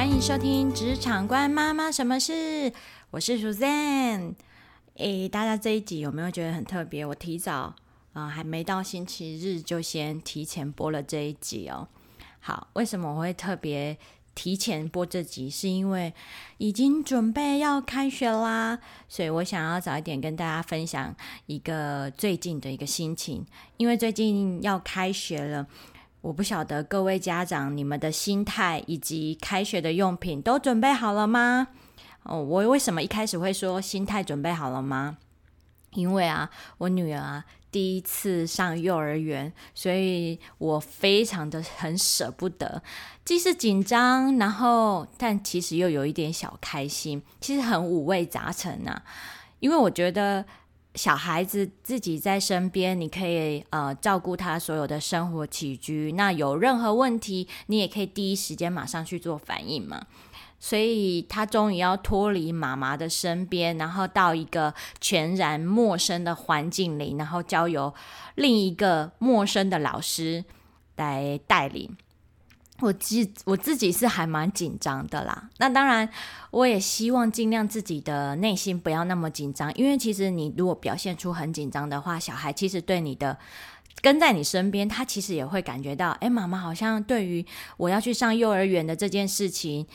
欢迎收听《职场关妈妈什么事》，我是 Suzanne。诶，大家这一集有没有觉得很特别？我提早啊，还没到星期日就先提前播了这一集哦。好，为什么我会特别提前播这集？是因为已经准备要开学啦，所以我想要早一点跟大家分享一个最近的一个心情。因为最近要开学了。我不晓得各位家长，你们的心态以及开学的用品都准备好了吗？哦，我为什么一开始会说心态准备好了吗？因为啊，我女儿啊第一次上幼儿园，所以我非常的很舍不得，既是紧张，然后但其实又有一点小开心，其实很五味杂陈呐。因为我觉得。小孩子自己在身边，你可以呃照顾他所有的生活起居。那有任何问题，你也可以第一时间马上去做反应嘛。所以他终于要脱离妈妈的身边，然后到一个全然陌生的环境里，然后交由另一个陌生的老师来带领。我自我自己是还蛮紧张的啦，那当然我也希望尽量自己的内心不要那么紧张，因为其实你如果表现出很紧张的话，小孩其实对你的跟在你身边，他其实也会感觉到，哎，妈妈好像对于我要去上幼儿园的这件事情，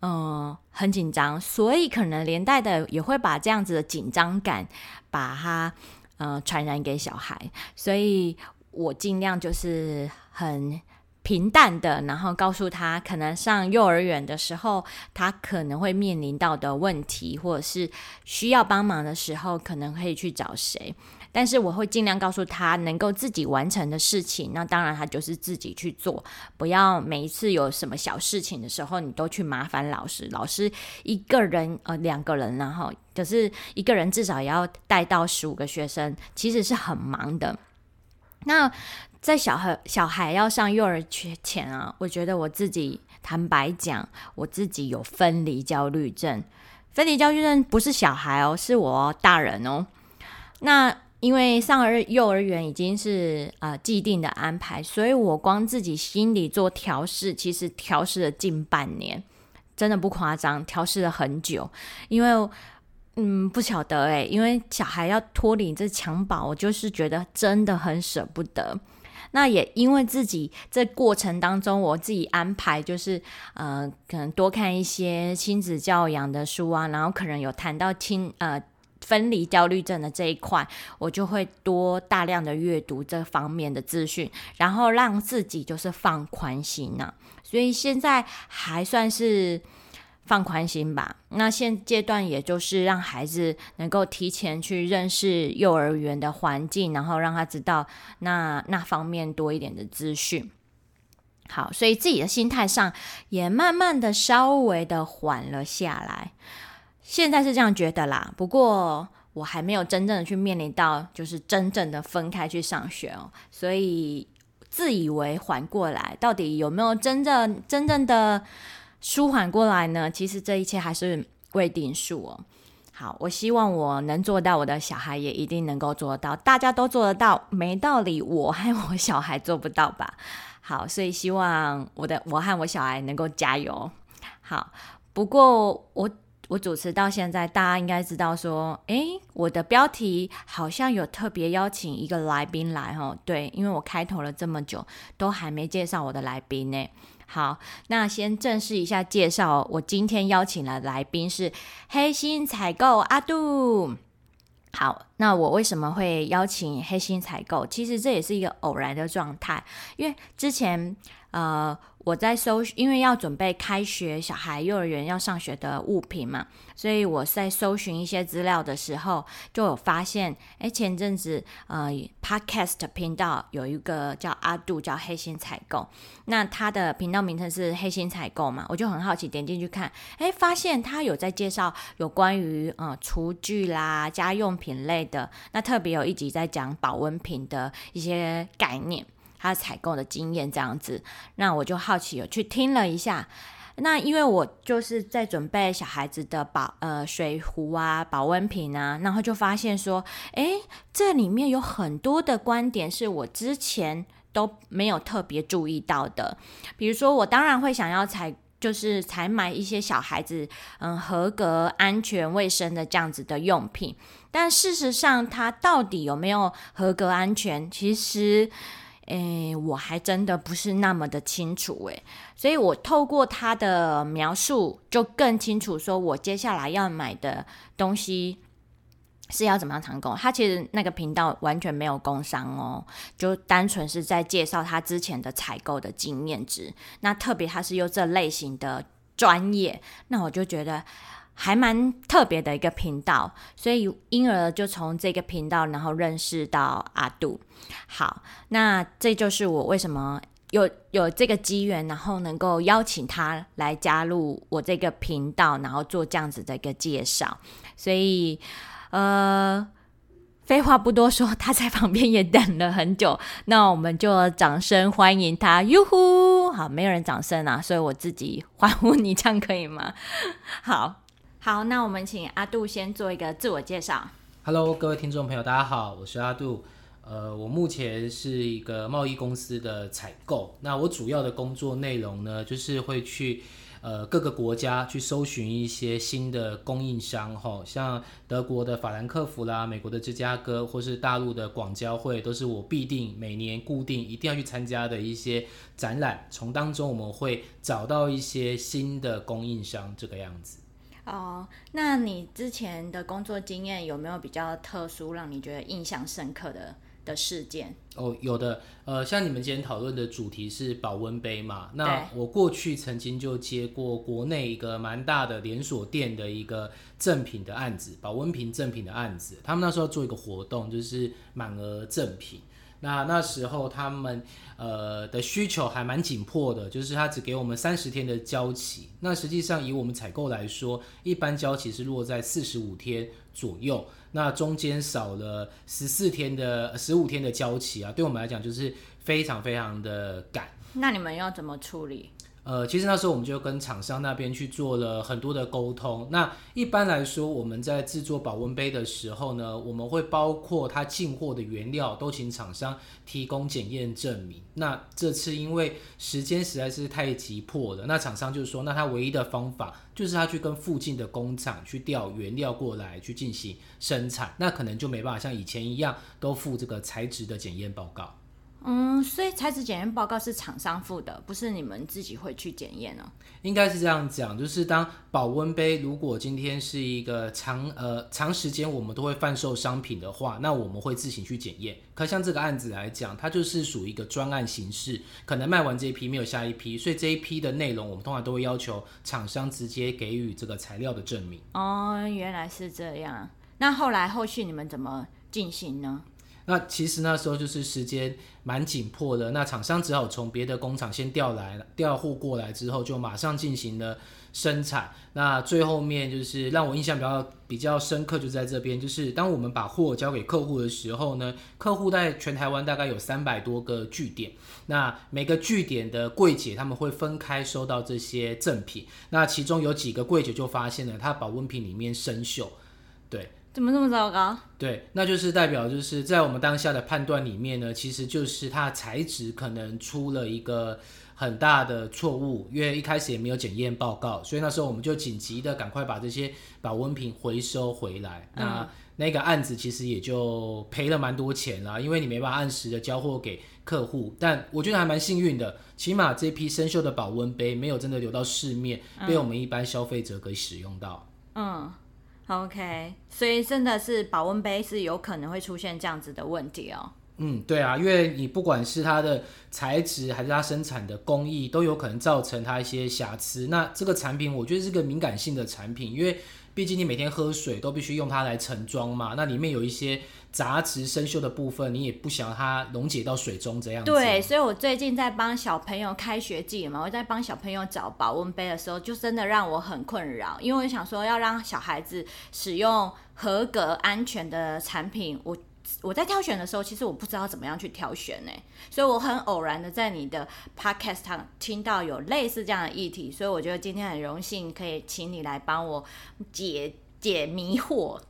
嗯，很紧张，所以可能连带的也会把这样子的紧张感把它呃传染给小孩，所以我尽量就是很。平淡的，然后告诉他，可能上幼儿园的时候，他可能会面临到的问题，或者是需要帮忙的时候，可能可以去找谁。但是我会尽量告诉他，能够自己完成的事情，那当然他就是自己去做，不要每一次有什么小事情的时候，你都去麻烦老师。老师一个人呃两个人，然后可是一个人至少也要带到十五个学生，其实是很忙的。那。在小孩小孩要上幼儿园前啊，我觉得我自己坦白讲，我自己有分离焦虑症。分离焦虑症不是小孩哦，是我大人哦。那因为上儿幼儿园已经是啊既定的安排，所以我光自己心里做调试，其实调试了近半年，真的不夸张，调试了很久。因为嗯不晓得诶，因为小孩要脱离这襁褓，我就是觉得真的很舍不得。那也因为自己这过程当中，我自己安排就是，呃，可能多看一些亲子教养的书啊，然后可能有谈到亲呃分离焦虑症的这一块，我就会多大量的阅读这方面的资讯，然后让自己就是放宽心呐。所以现在还算是。放宽心吧。那现阶段也就是让孩子能够提前去认识幼儿园的环境，然后让他知道那那方面多一点的资讯。好，所以自己的心态上也慢慢的稍微的缓了下来。现在是这样觉得啦。不过我还没有真正的去面临到就是真正的分开去上学哦，所以自以为缓过来，到底有没有真正真正的？舒缓过来呢，其实这一切还是未定数哦。好，我希望我能做到，我的小孩也一定能够做到。大家都做得到，没道理我和我小孩做不到吧？好，所以希望我的我和我小孩能够加油。好，不过我我主持到现在，大家应该知道说，诶，我的标题好像有特别邀请一个来宾来哦。对，因为我开头了这么久，都还没介绍我的来宾呢。好，那先正式一下介绍，我今天邀请的来宾是黑心采购阿杜。好，那我为什么会邀请黑心采购？其实这也是一个偶然的状态，因为之前呃。我在搜，因为要准备开学，小孩幼儿园要上学的物品嘛，所以我在搜寻一些资料的时候，就有发现，哎，前阵子呃，Podcast 频道有一个叫阿杜，叫黑心采购，那他的频道名称是黑心采购嘛，我就很好奇，点进去看，哎，发现他有在介绍有关于呃厨具啦、家用品类的，那特别有一集在讲保温瓶的一些概念。他采购的经验这样子，那我就好奇有去听了一下。那因为我就是在准备小孩子的保呃水壶啊、保温瓶啊，然后就发现说，诶，这里面有很多的观点是我之前都没有特别注意到的。比如说，我当然会想要采就是采买一些小孩子嗯合格、安全、卫生的这样子的用品。但事实上，它到底有没有合格、安全？其实，诶，我还真的不是那么的清楚诶。所以我透过他的描述，就更清楚说我接下来要买的东西。是要怎么样成功？他其实那个频道完全没有工商哦，就单纯是在介绍他之前的采购的经验值。那特别他是用这类型的专业，那我就觉得还蛮特别的一个频道。所以因而就从这个频道，然后认识到阿杜。好，那这就是我为什么有有这个机缘，然后能够邀请他来加入我这个频道，然后做这样子的一个介绍。所以。呃，废话不多说，他在旁边也等了很久，那我们就掌声欢迎他，哟呼！好，没有人掌声啊，所以我自己欢呼你，这样可以吗？好好，那我们请阿杜先做一个自我介绍。Hello，各位听众朋友，大家好，我是阿杜。呃，我目前是一个贸易公司的采购，那我主要的工作内容呢，就是会去。呃，各个国家去搜寻一些新的供应商，吼，像德国的法兰克福啦，美国的芝加哥，或是大陆的广交会，都是我必定每年固定一定要去参加的一些展览。从当中我们会找到一些新的供应商，这个样子。哦，那你之前的工作经验有没有比较特殊，让你觉得印象深刻的？的事件哦，有的，呃，像你们今天讨论的主题是保温杯嘛？那我过去曾经就接过国内一个蛮大的连锁店的一个赠品的案子，保温瓶赠品的案子。他们那时候做一个活动，就是满额赠品。那那时候他们呃的需求还蛮紧迫的，就是他只给我们三十天的交期。那实际上以我们采购来说，一般交期是落在四十五天左右。那中间少了十四天的十五天的交期啊，对我们来讲就是非常非常的赶。那你们要怎么处理？呃，其实那时候我们就跟厂商那边去做了很多的沟通。那一般来说，我们在制作保温杯的时候呢，我们会包括它进货的原料都请厂商提供检验证明。那这次因为时间实在是太急迫了，那厂商就说，那他唯一的方法就是他去跟附近的工厂去调原料过来去进行生产，那可能就没办法像以前一样都附这个材质的检验报告。嗯，所以材质检验报告是厂商付的，不是你们自己会去检验哦？应该是这样讲，就是当保温杯如果今天是一个长呃长时间我们都会贩售商品的话，那我们会自行去检验。可像这个案子来讲，它就是属于一个专案形式，可能卖完这一批没有下一批，所以这一批的内容我们通常都会要求厂商直接给予这个材料的证明。哦，原来是这样。那后来后续你们怎么进行呢？那其实那时候就是时间蛮紧迫的，那厂商只好从别的工厂先调来调货过来之后，就马上进行了生产。那最后面就是让我印象比较比较深刻，就在这边，就是当我们把货交给客户的时候呢，客户在全台湾大概有三百多个据点，那每个据点的柜姐他们会分开收到这些赠品，那其中有几个柜姐就发现了，它保温瓶里面生锈，对。怎么这么糟糕？对，那就是代表就是在我们当下的判断里面呢，其实就是它的材质可能出了一个很大的错误，因为一开始也没有检验报告，所以那时候我们就紧急的赶快把这些保温瓶回收回来。那那个案子其实也就赔了蛮多钱啦，因为你没办法按时的交货给客户。但我觉得还蛮幸运的，起码这批生锈的保温杯没有真的流到市面，被我们一般消费者可以使用到。嗯。OK，所以真的是保温杯是有可能会出现这样子的问题哦。嗯，对啊，因为你不管是它的材质还是它生产的工艺，都有可能造成它一些瑕疵。那这个产品我觉得是个敏感性的产品，因为毕竟你每天喝水都必须用它来盛装嘛，那里面有一些。杂质生锈的部分，你也不想它溶解到水中这样子。对，所以我最近在帮小朋友开学季嘛，我在帮小朋友找保温杯的时候，就真的让我很困扰，因为我想说要让小孩子使用合格安全的产品，我我在挑选的时候，其实我不知道怎么样去挑选呢，所以我很偶然的在你的 podcast 上听到有类似这样的议题，所以我觉得今天很荣幸可以请你来帮我解解迷惑。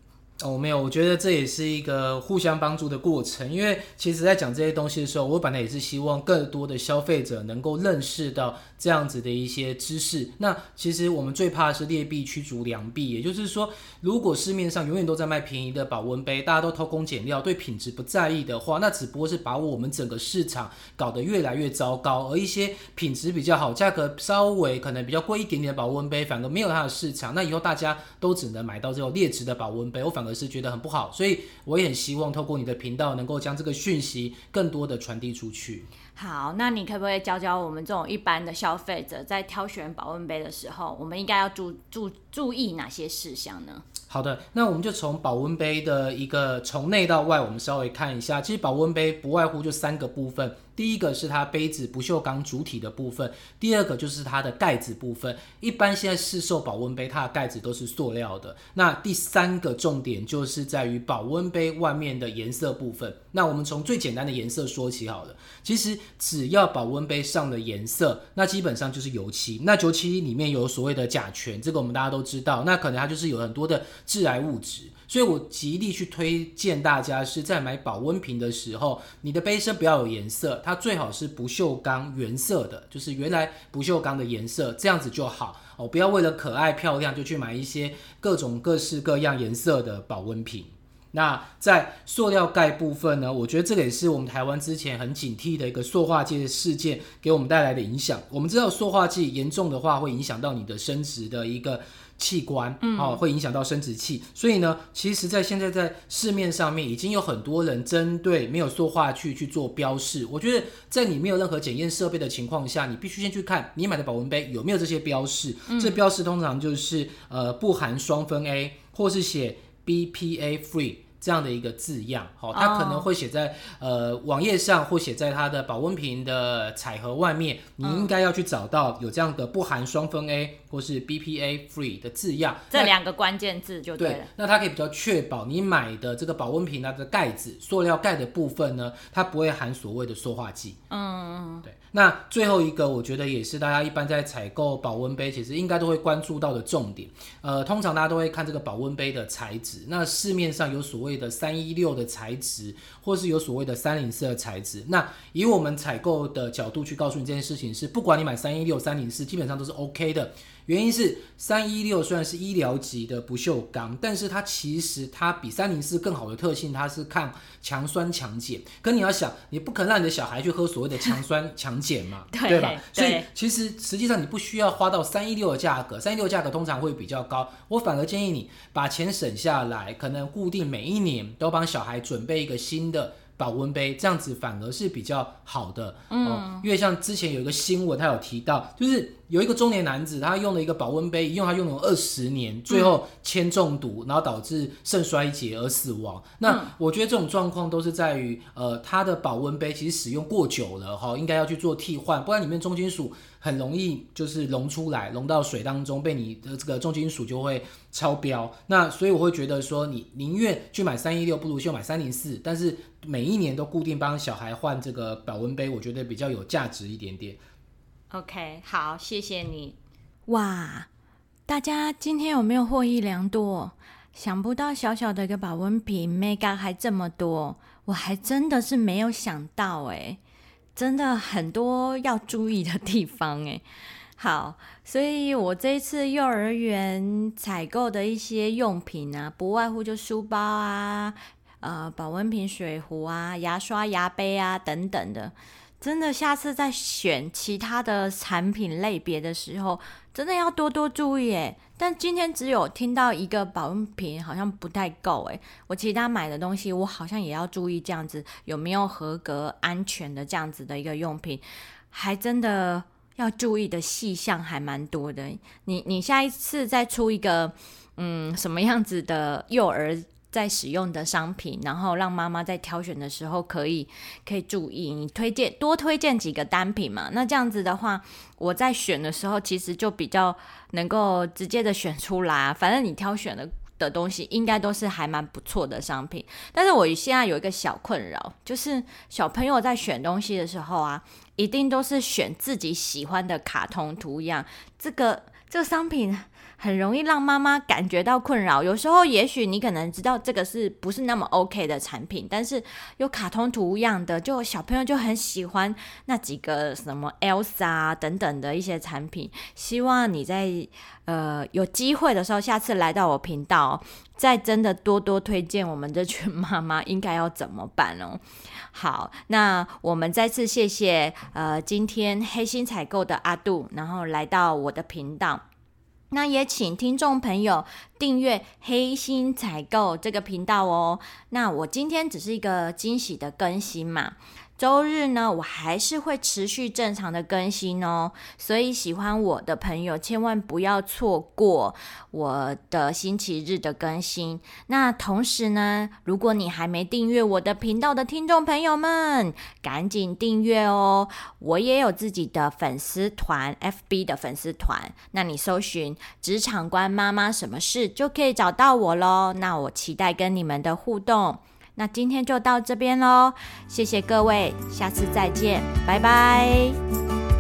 哦，没有，我觉得这也是一个互相帮助的过程。因为其实，在讲这些东西的时候，我本来也是希望更多的消费者能够认识到这样子的一些知识。那其实我们最怕的是劣币驱逐良币，也就是说，如果市面上永远都在卖便宜的保温杯，大家都偷工减料，对品质不在意的话，那只不过是把我们整个市场搞得越来越糟糕。而一些品质比较好、价格稍微可能比较贵一点点的保温杯，反而没有它的市场。那以后大家都只能买到这种劣质的保温杯，我反而是觉得很不好。所以我也很希望透过你的频道，能够将这个讯息更多的传递出去。好，那你可不可以教教我们这种一般的消费者，在挑选保温杯的时候，我们应该要注注注意哪些事项呢？好的，那我们就从保温杯的一个从内到外，我们稍微看一下。其实保温杯不外乎就三个部分。第一个是它杯子不锈钢主体的部分，第二个就是它的盖子部分。一般现在市售保温杯，它的盖子都是塑料的。那第三个重点就是在于保温杯外面的颜色部分。那我们从最简单的颜色说起好了。其实只要保温杯上的颜色，那基本上就是油漆。那油漆里面有所谓的甲醛，这个我们大家都知道。那可能它就是有很多的致癌物质。所以我极力去推荐大家是在买保温瓶的时候，你的杯身不要有颜色，它最好是不锈钢原色的，就是原来不锈钢的颜色，这样子就好哦。不要为了可爱漂亮就去买一些各种各式各样颜色的保温瓶。那在塑料盖部分呢？我觉得这个也是我们台湾之前很警惕的一个塑化剂的事件给我们带来的影响。我们知道塑化剂严重的话会影响到你的生殖的一个。器官哦，会影响到生殖器，所以呢，其实，在现在在市面上面已经有很多人针对没有塑化剂去做标示。我觉得，在你没有任何检验设备的情况下，你必须先去看你买的保温杯有没有这些标示。这标示通常就是呃不含双酚 A，或是写 BPA free。这样的一个字样，好，它可能会写在呃网页上，或写在它的保温瓶的彩盒外面。你应该要去找到有这样的不含双酚 A 或是 BPA free 的字样，这两个关键字就对了。那它可以比较确保你买的这个保温瓶它的盖子，塑料盖的部分呢，它不会含所谓的塑化剂。嗯嗯，对。那最后一个，我觉得也是大家一般在采购保温杯，其实应该都会关注到的重点。呃，通常大家都会看这个保温杯的材质。那市面上有所谓的三一六的材质，或是有所谓的三零四的材质。那以我们采购的角度去告诉你这件事情是，不管你买三一六、三零四，基本上都是 OK 的。原因是三一六虽然是医疗级的不锈钢，但是它其实它比三零四更好的特性，它是抗强酸强碱。可你要想，你不可能让你的小孩去喝所谓的强酸 强碱嘛，对吧？所以其实实际上你不需要花到三一六的价格，三一六价格通常会比较高。我反而建议你把钱省下来，可能固定每一年都帮小孩准备一个新的。保温杯这样子反而是比较好的，嗯，因为像之前有一个新闻，他有提到，就是有一个中年男子，他用了一个保温杯，一用他用了二十年，最后铅中毒，然后导致肾衰竭而死亡。那我觉得这种状况都是在于，呃，他的保温杯其实使用过久了，哈，应该要去做替换，不然里面重金属。很容易就是溶出来，溶到水当中，被你的这个重金属就会超标。那所以我会觉得说，你宁愿去买三一六，不如去买三零四。但是每一年都固定帮小孩换这个保温杯，我觉得比较有价值一点点。OK，好，谢谢你。哇，大家今天有没有获益良多？想不到小小的一个保温瓶，mega 还这么多，我还真的是没有想到哎。真的很多要注意的地方诶。好，所以我这一次幼儿园采购的一些用品啊，不外乎就书包啊、呃保温瓶、水壶啊、牙刷、牙杯啊等等的。真的，下次在选其他的产品类别的时候，真的要多多注意诶。但今天只有听到一个保温瓶，好像不太够诶。我其他买的东西，我好像也要注意这样子有没有合格、安全的这样子的一个用品，还真的要注意的细项还蛮多的。你你下一次再出一个，嗯，什么样子的幼儿？在使用的商品，然后让妈妈在挑选的时候可以可以注意，你推荐多推荐几个单品嘛？那这样子的话，我在选的时候其实就比较能够直接的选出来。反正你挑选的的东西应该都是还蛮不错的商品。但是我现在有一个小困扰，就是小朋友在选东西的时候啊，一定都是选自己喜欢的卡通图样，这个。这个商品。很容易让妈妈感觉到困扰。有时候，也许你可能知道这个是不是那么 OK 的产品，但是有卡通图样的，就小朋友就很喜欢那几个什么 Elsa 等等的一些产品。希望你在呃有机会的时候，下次来到我频道，再真的多多推荐我们这群妈妈应该要怎么办哦。好，那我们再次谢谢呃今天黑心采购的阿杜，然后来到我的频道。那也请听众朋友订阅黑心采购这个频道哦。那我今天只是一个惊喜的更新嘛。周日呢，我还是会持续正常的更新哦，所以喜欢我的朋友千万不要错过我的星期日的更新。那同时呢，如果你还没订阅我的频道的听众朋友们，赶紧订阅哦！我也有自己的粉丝团，FB 的粉丝团，那你搜寻“职场官妈妈什么事”就可以找到我喽。那我期待跟你们的互动。那今天就到这边喽，谢谢各位，下次再见，拜拜。